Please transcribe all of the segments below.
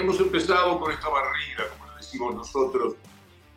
Hemos empezado con esta barrida, como decimos nosotros,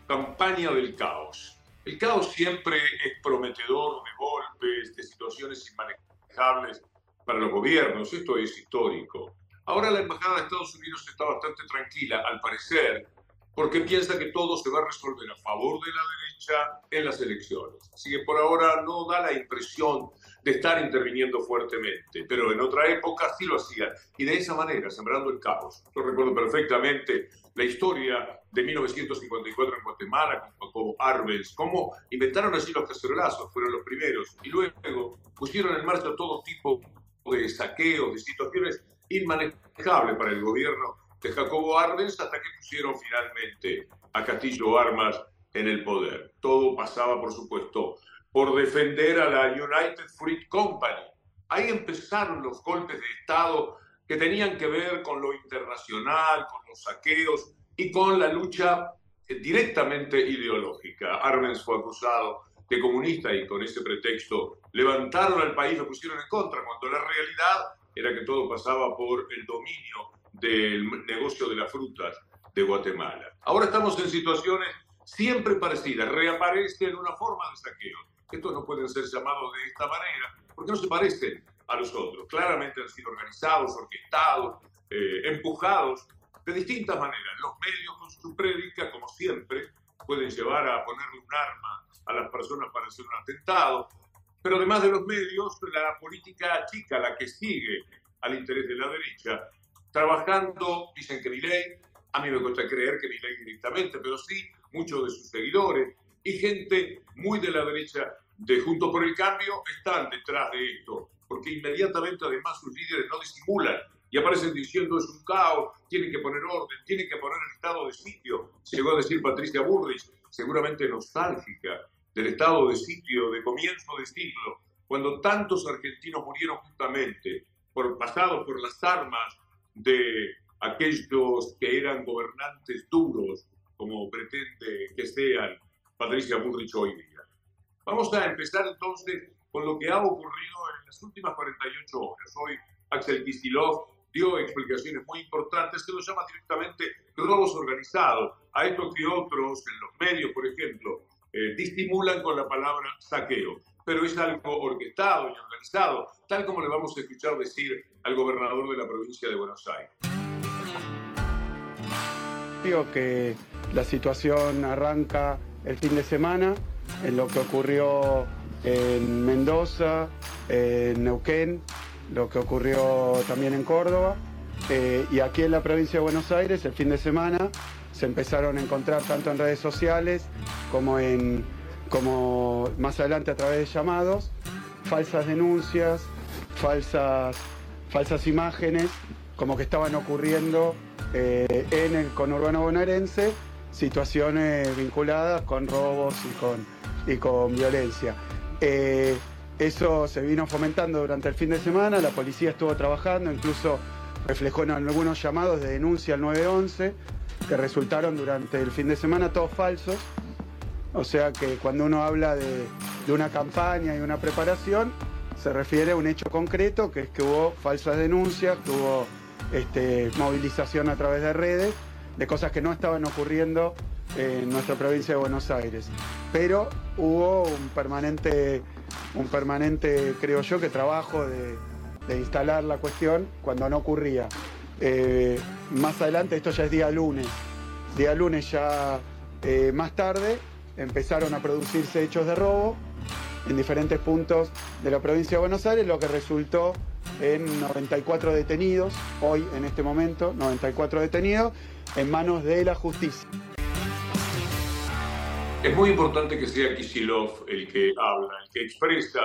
campaña del caos. El caos siempre es prometedor de golpes, de situaciones inmanejables para los gobiernos. Esto es histórico. Ahora la Embajada de Estados Unidos está bastante tranquila, al parecer, porque piensa que todo se va a resolver a favor de la derecha en las elecciones. Así que por ahora no da la impresión de estar interviniendo fuertemente, pero en otra época sí lo hacía, y de esa manera, sembrando el caos. Yo recuerdo perfectamente la historia de 1954 en Guatemala con Jacobo Arbenz, cómo inventaron allí los cacerolazos, fueron los primeros, y luego pusieron en marcha todo tipo de saqueos, de situaciones inmanejables para el gobierno de Jacobo Arbenz hasta que pusieron finalmente a Castillo Armas en el poder. Todo pasaba, por supuesto, por defender a la United Fruit Company. Ahí empezaron los golpes de Estado que tenían que ver con lo internacional, con los saqueos y con la lucha directamente ideológica. Arbenz fue acusado de comunista y con ese pretexto levantaron al país, lo pusieron en contra, cuando la realidad era que todo pasaba por el dominio del negocio de las frutas de Guatemala. Ahora estamos en situaciones siempre parecidas, reaparece en una forma de saqueo. Estos no pueden ser llamados de esta manera porque no se parecen a los otros. Claramente han sido organizados, orquestados, eh, empujados de distintas maneras. Los medios con su prédica, como siempre, pueden llevar a ponerle un arma a las personas para hacer un atentado, pero además de los medios, la política chica, la que sigue al interés de la derecha, trabajando, dicen que Milei, a mí me cuesta creer que Milei directamente, pero sí muchos de sus seguidores y gente muy de la derecha de Junto por el Cambio están detrás de esto, porque inmediatamente además sus líderes no disimulan y aparecen diciendo es un caos, tienen que poner orden, tienen que poner el estado de sitio. Llegó a decir Patricia Burris, seguramente nostálgica del estado de sitio de comienzo de siglo, cuando tantos argentinos murieron justamente por pasados por las armas de aquellos que eran gobernantes duros, como pretende que sean Patricia Burrich hoy día. Vamos a empezar entonces con lo que ha ocurrido en las últimas 48 horas. Hoy Axel Kisilov dio explicaciones muy importantes que lo llama directamente robos organizados. A esto que otros en los medios, por ejemplo, eh, disimulan con la palabra saqueo. Pero es algo orquestado y organizado, tal como le vamos a escuchar decir al gobernador de la provincia de Buenos Aires. Digo que la situación arranca el fin de semana en lo que ocurrió en Mendoza, en Neuquén, lo que ocurrió también en Córdoba. Eh, y aquí en la provincia de Buenos Aires, el fin de semana, se empezaron a encontrar tanto en redes sociales como, en, como más adelante a través de llamados, falsas denuncias, falsas, falsas imágenes, como que estaban ocurriendo eh, en el conurbano bonaerense, situaciones vinculadas con robos y con y con violencia. Eh, eso se vino fomentando durante el fin de semana, la policía estuvo trabajando, incluso reflejó en algunos llamados de denuncia al 911 que resultaron durante el fin de semana todos falsos. O sea que cuando uno habla de, una campaña y una preparación, se refiere a un hecho concreto, que es que hubo falsas denuncias, que hubo este, movilización a través de redes, de cosas que no estaban ocurriendo en nuestra provincia de Buenos Aires. Pero hubo un permanente, un permanente creo yo, que trabajo de, instalar la cuestión cuando no ocurría. Eh, más adelante, esto ya es día lunes, día lunes ya eh, más tarde empezaron a producirse hechos de robo en diferentes puntos de la provincia de Buenos Aires, lo que resultó en 94 detenidos, hoy en este momento, 94 detenidos, en manos de la justicia. Es muy importante que sea Kisilov el que habla, el que expresa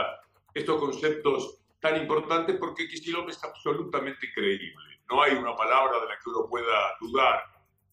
estos conceptos tan importantes porque Kisilov es absolutamente creíble. No hay una palabra de la que uno pueda dudar.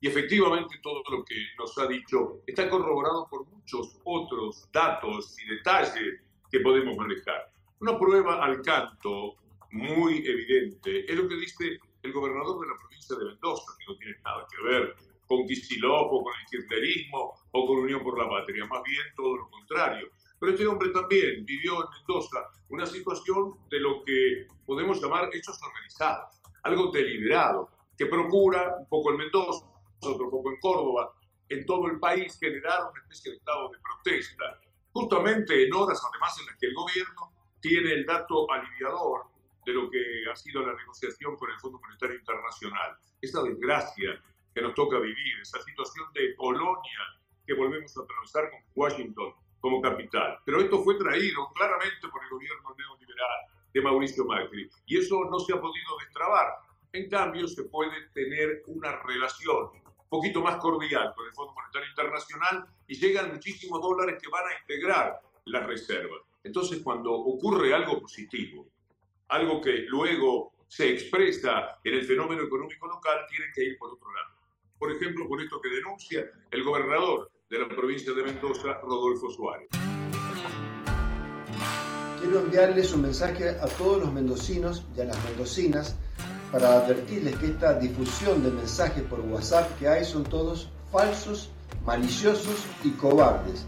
Y efectivamente todo lo que nos ha dicho está corroborado por muchos otros datos y detalles que podemos manejar. Una prueba al canto muy evidente es lo que dice el gobernador de la provincia de Mendoza, que no tiene nada que ver con Kicillof o con el kirchnerismo o con Unión por la Patria, más bien todo lo contrario. Pero este hombre también vivió en Mendoza una situación de lo que podemos llamar hechos organizados, algo deliberado, que procura, un poco en Mendoza, otro poco en Córdoba, en todo el país, generar una especie de estado de protesta, justamente en horas además en las que el gobierno tiene el dato aliviador de lo que ha sido la negociación con el Fondo Monetario Internacional. Esa desgracia que nos toca vivir, esa situación de Polonia que volvemos a atravesar con Washington como capital. Pero esto fue traído claramente por el gobierno neoliberal de Mauricio Macri y eso no se ha podido destrabar. En cambio, se puede tener una relación un poquito más cordial con el Fondo Monetario Internacional y llegan muchísimos dólares que van a integrar las reservas. Entonces, cuando ocurre algo positivo, algo que luego se expresa en el fenómeno económico local, tienen que ir por otro lado. Por ejemplo, por esto que denuncia el gobernador de la provincia de Mendoza, Rodolfo Suárez. Quiero enviarles un mensaje a todos los mendocinos y a las mendocinas para advertirles que esta difusión de mensajes por WhatsApp que hay son todos falsos, maliciosos y cobardes.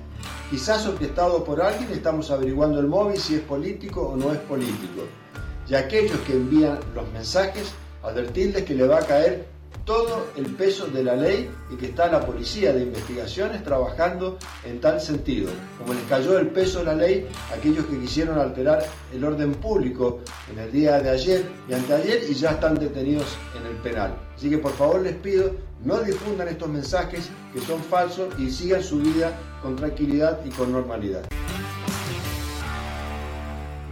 Quizás orquestado por alguien estamos averiguando el móvil si es político o no es político. Y aquellos que envían los mensajes, advertirles que le va a caer todo el peso de la ley y que está la policía de investigaciones trabajando en tal sentido. Como les cayó el peso de la ley a aquellos que quisieron alterar el orden público en el día de ayer y anteayer y ya están detenidos en el penal. Así que por favor les pido, no difundan estos mensajes que son falsos y sigan su vida con tranquilidad y con normalidad.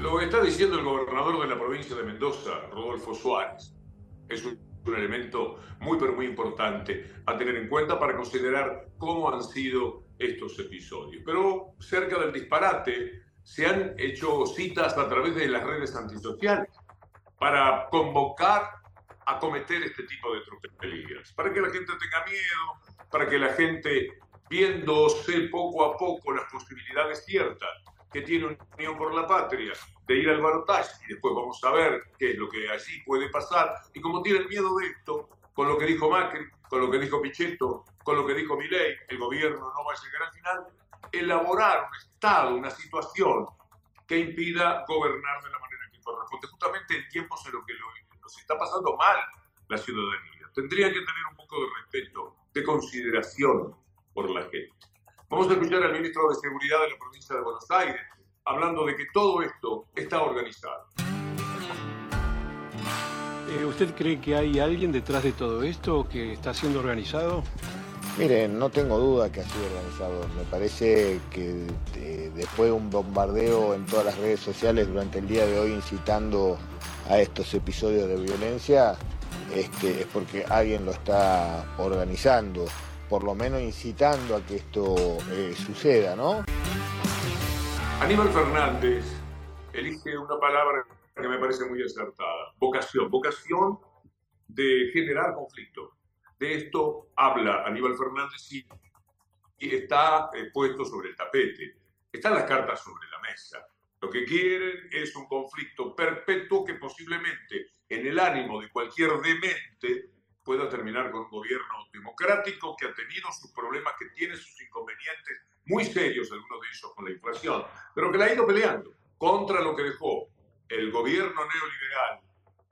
Lo está diciendo el gobernador de la provincia de Mendoza, Rodolfo Suárez. Es un un elemento muy, pero muy importante a tener en cuenta para considerar cómo han sido estos episodios. Pero cerca del disparate se han hecho citas a través de las redes antisociales para convocar a cometer este tipo de tropelías, para que la gente tenga miedo, para que la gente, viéndose poco a poco las posibilidades ciertas que tiene Unión por la Patria de ir al balotaje y después vamos a ver qué es lo que allí puede pasar. Y como tienen miedo de esto, con lo que dijo Macri, con lo que dijo Pichetto, con lo que dijo Milei, el gobierno no va a llegar al final, elaborar un estado, una situación que impida gobernar de la manera que corresponde, justamente en tiempos en los que nos está pasando mal la ciudadanía. Tendrían que tener un poco de respeto, de consideración por la gente. Vamos a escuchar al ministro de Seguridad de la provincia de Buenos Aires hablando de que todo esto está organizado. Eh, ¿Usted cree que hay alguien detrás de todo esto que está siendo organizado? Mire, no tengo duda que ha sido organizado. Me parece que eh, después de un bombardeo en todas las redes sociales durante el día de hoy incitando a estos episodios de violencia, este, es porque alguien lo está organizando por lo menos incitando a que esto eh, suceda, ¿no? Aníbal Fernández elige una palabra que me parece muy acertada, vocación, vocación de generar conflicto. De esto habla Aníbal Fernández y, está eh, puesto sobre el tapete. Están las cartas sobre la mesa. Lo que quieren es un conflicto perpetuo que posiblemente en el ánimo de cualquier demente pueda terminar con un gobierno democrático que ha tenido sus problemas, que tiene sus inconvenientes muy serios, algunos de ellos con la inflación, pero que la ha ido peleando contra lo que dejó el gobierno neoliberal,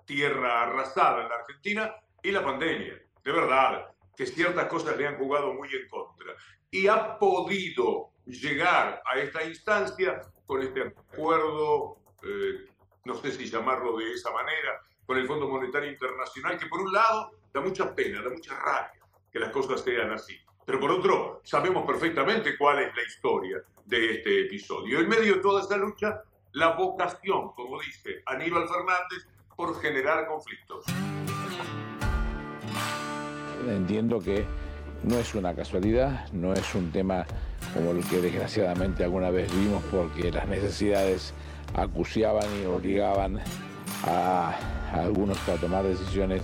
tierra arrasada en la Argentina y la pandemia. De verdad, que ciertas cosas le han jugado muy en contra. Y ha podido llegar a esta instancia con este acuerdo, eh, no sé si llamarlo de esa manera, con el Fondo Monetario Internacional, que por un lado da mucha pena, da mucha rabia que las cosas sean así. Pero por otro, sabemos perfectamente cuál es la historia de este episodio. En medio de toda esta lucha, la vocación, como dice Aníbal Fernández, por generar conflictos. Entiendo que no es una casualidad, no es un tema como el que desgraciadamente alguna vez vimos porque las necesidades acuciaban y obligaban a, algunos a tomar decisiones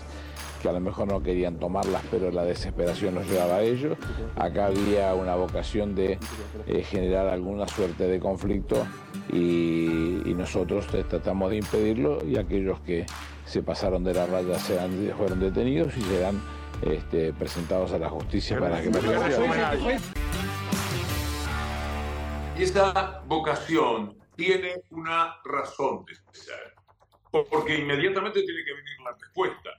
que a lo mejor no querían tomarlas, pero la desesperación los llevaba a ello. Acá había una vocación de eh, generar alguna suerte de conflicto y, nosotros tratamos de impedirlo y aquellos que se pasaron de la raya sean, fueron detenidos y serán este, presentados a la justicia para que... Y esta vocación tiene una razón de ser porque inmediatamente tiene que venir la respuesta.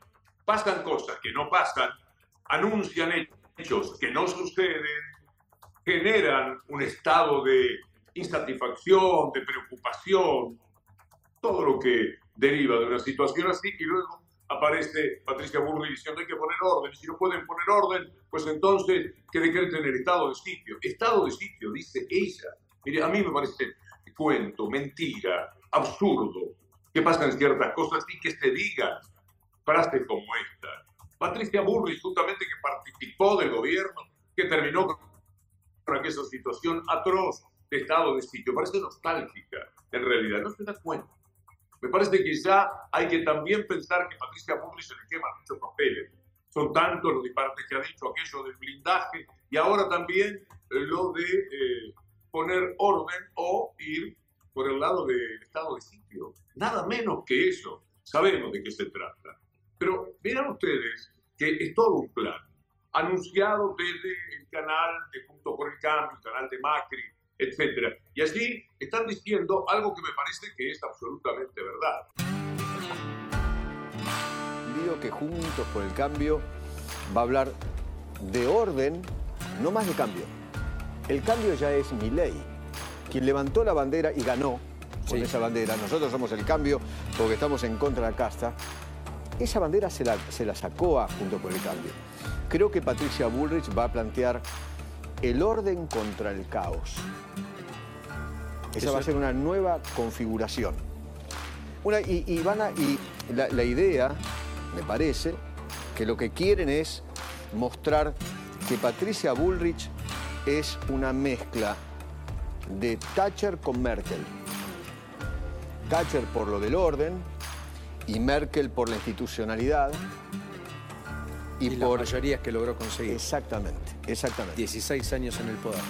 pasan cosas que no pasan, anuncian hechos que no suceden, generan un estado de insatisfacción, de preocupación, todo lo que deriva de una situación así y luego aparece Patricia Burri diciendo hay que poner orden, y si no pueden poner orden, pues entonces que decreten el estado de sitio. Estado de sitio, dice ella. Mire, a mí me parece cuento, mentira, absurdo, que pasan ciertas cosas y que se digan frases como esta. Patricia Burri, justamente que participó del gobierno, que terminó con aquella situación atroz de estado de sitio, parece nostálgica, en realidad, no se da cuenta. Me parece que ya hay que también pensar que Patricia Burri se le queman muchos papeles. Son tantos los disparates que ha dicho, aquello del blindaje y ahora también lo de eh, poner orden o ir por el lado del estado de sitio. Nada menos que eso. Sabemos de qué se trata. Pero vean ustedes que es todo un plan, anunciado desde el canal de Junto por el Cambio, el canal de Macri, etc. Y allí están diciendo algo que me parece que es absolutamente verdad. Digo que Juntos por el Cambio va a hablar de orden, no más de cambio. El cambio ya es mi ley. Quien levantó la bandera y ganó con esa bandera, nosotros somos el cambio porque estamos en contra de la casta, esa bandera se la, se la sacó a Junto por el Cambio. Creo que Patricia Bullrich va a plantear el orden contra el caos. Esa va a ser una nueva configuración. Una, y, van a, y la, la idea, me parece, que lo que quieren es mostrar que Patricia Bullrich es una mezcla de Thatcher con Merkel. Thatcher por lo del orden y Merkel por la institucionalidad. Y, por las mayorías que logró conseguir. Exactamente, exactamente. 16 años en el poder.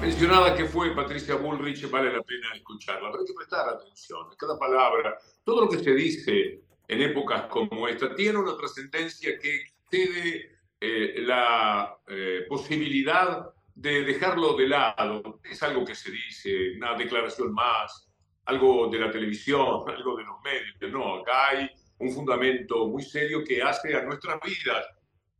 Mencionada que fue Patricia Bullrich, vale la pena escucharla, pero hay que prestar atención a cada palabra. Todo lo que se dice en épocas como esta tiene una trascendencia que excede eh, la eh, posibilidad de dejarlo de lado. Es algo que se dice, una declaración más, algo de la televisión, algo de los medios. No, acá hay un fundamento muy serio que hace a nuestras vidas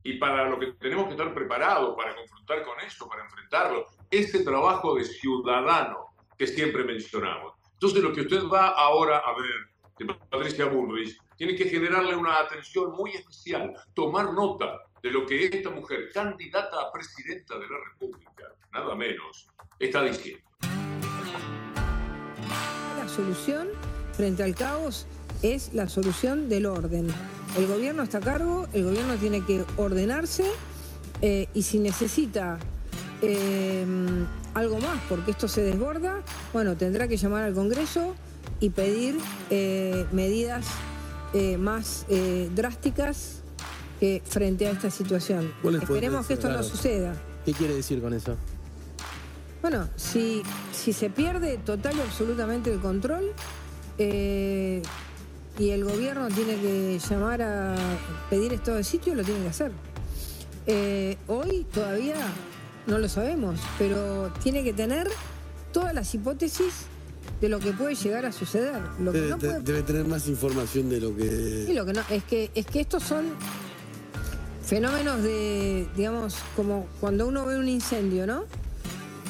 y para lo que tenemos que estar preparados para confrontar con eso, para enfrentarlo, ese trabajo de ciudadano que siempre mencionamos. Entonces, lo que usted va ahora a ver de Patricia Bullrich tiene que generarle una atención muy especial, tomar nota de lo que esta mujer, candidata a presidenta de la República, nada menos, está diciendo. La solución frente al caos es la solución del orden. El gobierno está a cargo, el gobierno tiene que ordenarse eh, y si necesita eh, algo más, porque esto se desborda, bueno, tendrá que llamar al Congreso y pedir eh, medidas más drásticas frente a esta situación. Esperemos que esto no suceda. ¿Qué quiere decir con eso? Bueno, si, si se pierde total y absolutamente el control eh, y el gobierno tiene que llamar a pedir estado de sitio, lo tiene que hacer. Eh, hoy todavía no lo sabemos, pero tiene que tener todas las hipótesis de lo que puede llegar a suceder. debe, tener más información de lo que. Y lo que no, es que, es que estos son fenómenos de, digamos, como cuando uno ve un incendio, ¿no?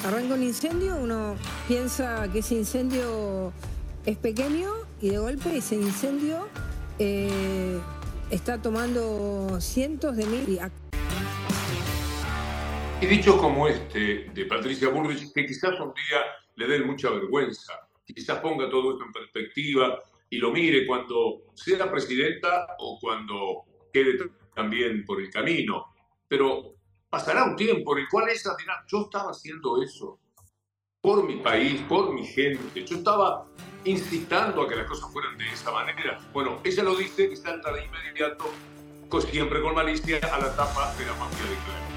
Arranca un incendio, uno piensa que ese incendio es pequeño y de golpe ese incendio eh, está tomando cientos de mil. Y dicho como este de Patricia Bullrich, que quizás un día le den mucha vergüenza, quizás ponga todo esto en perspectiva y lo mire cuando sea presidenta o cuando quede también por el camino, pero pasará un tiempo en el cual ella dirá, yo estaba haciendo eso por mi país, por mi gente, yo estaba incitando a que las cosas fueran de esa manera. Bueno, ella lo dice y salta de inmediato, siempre con malicia, a la tapa de la mafia de Claro.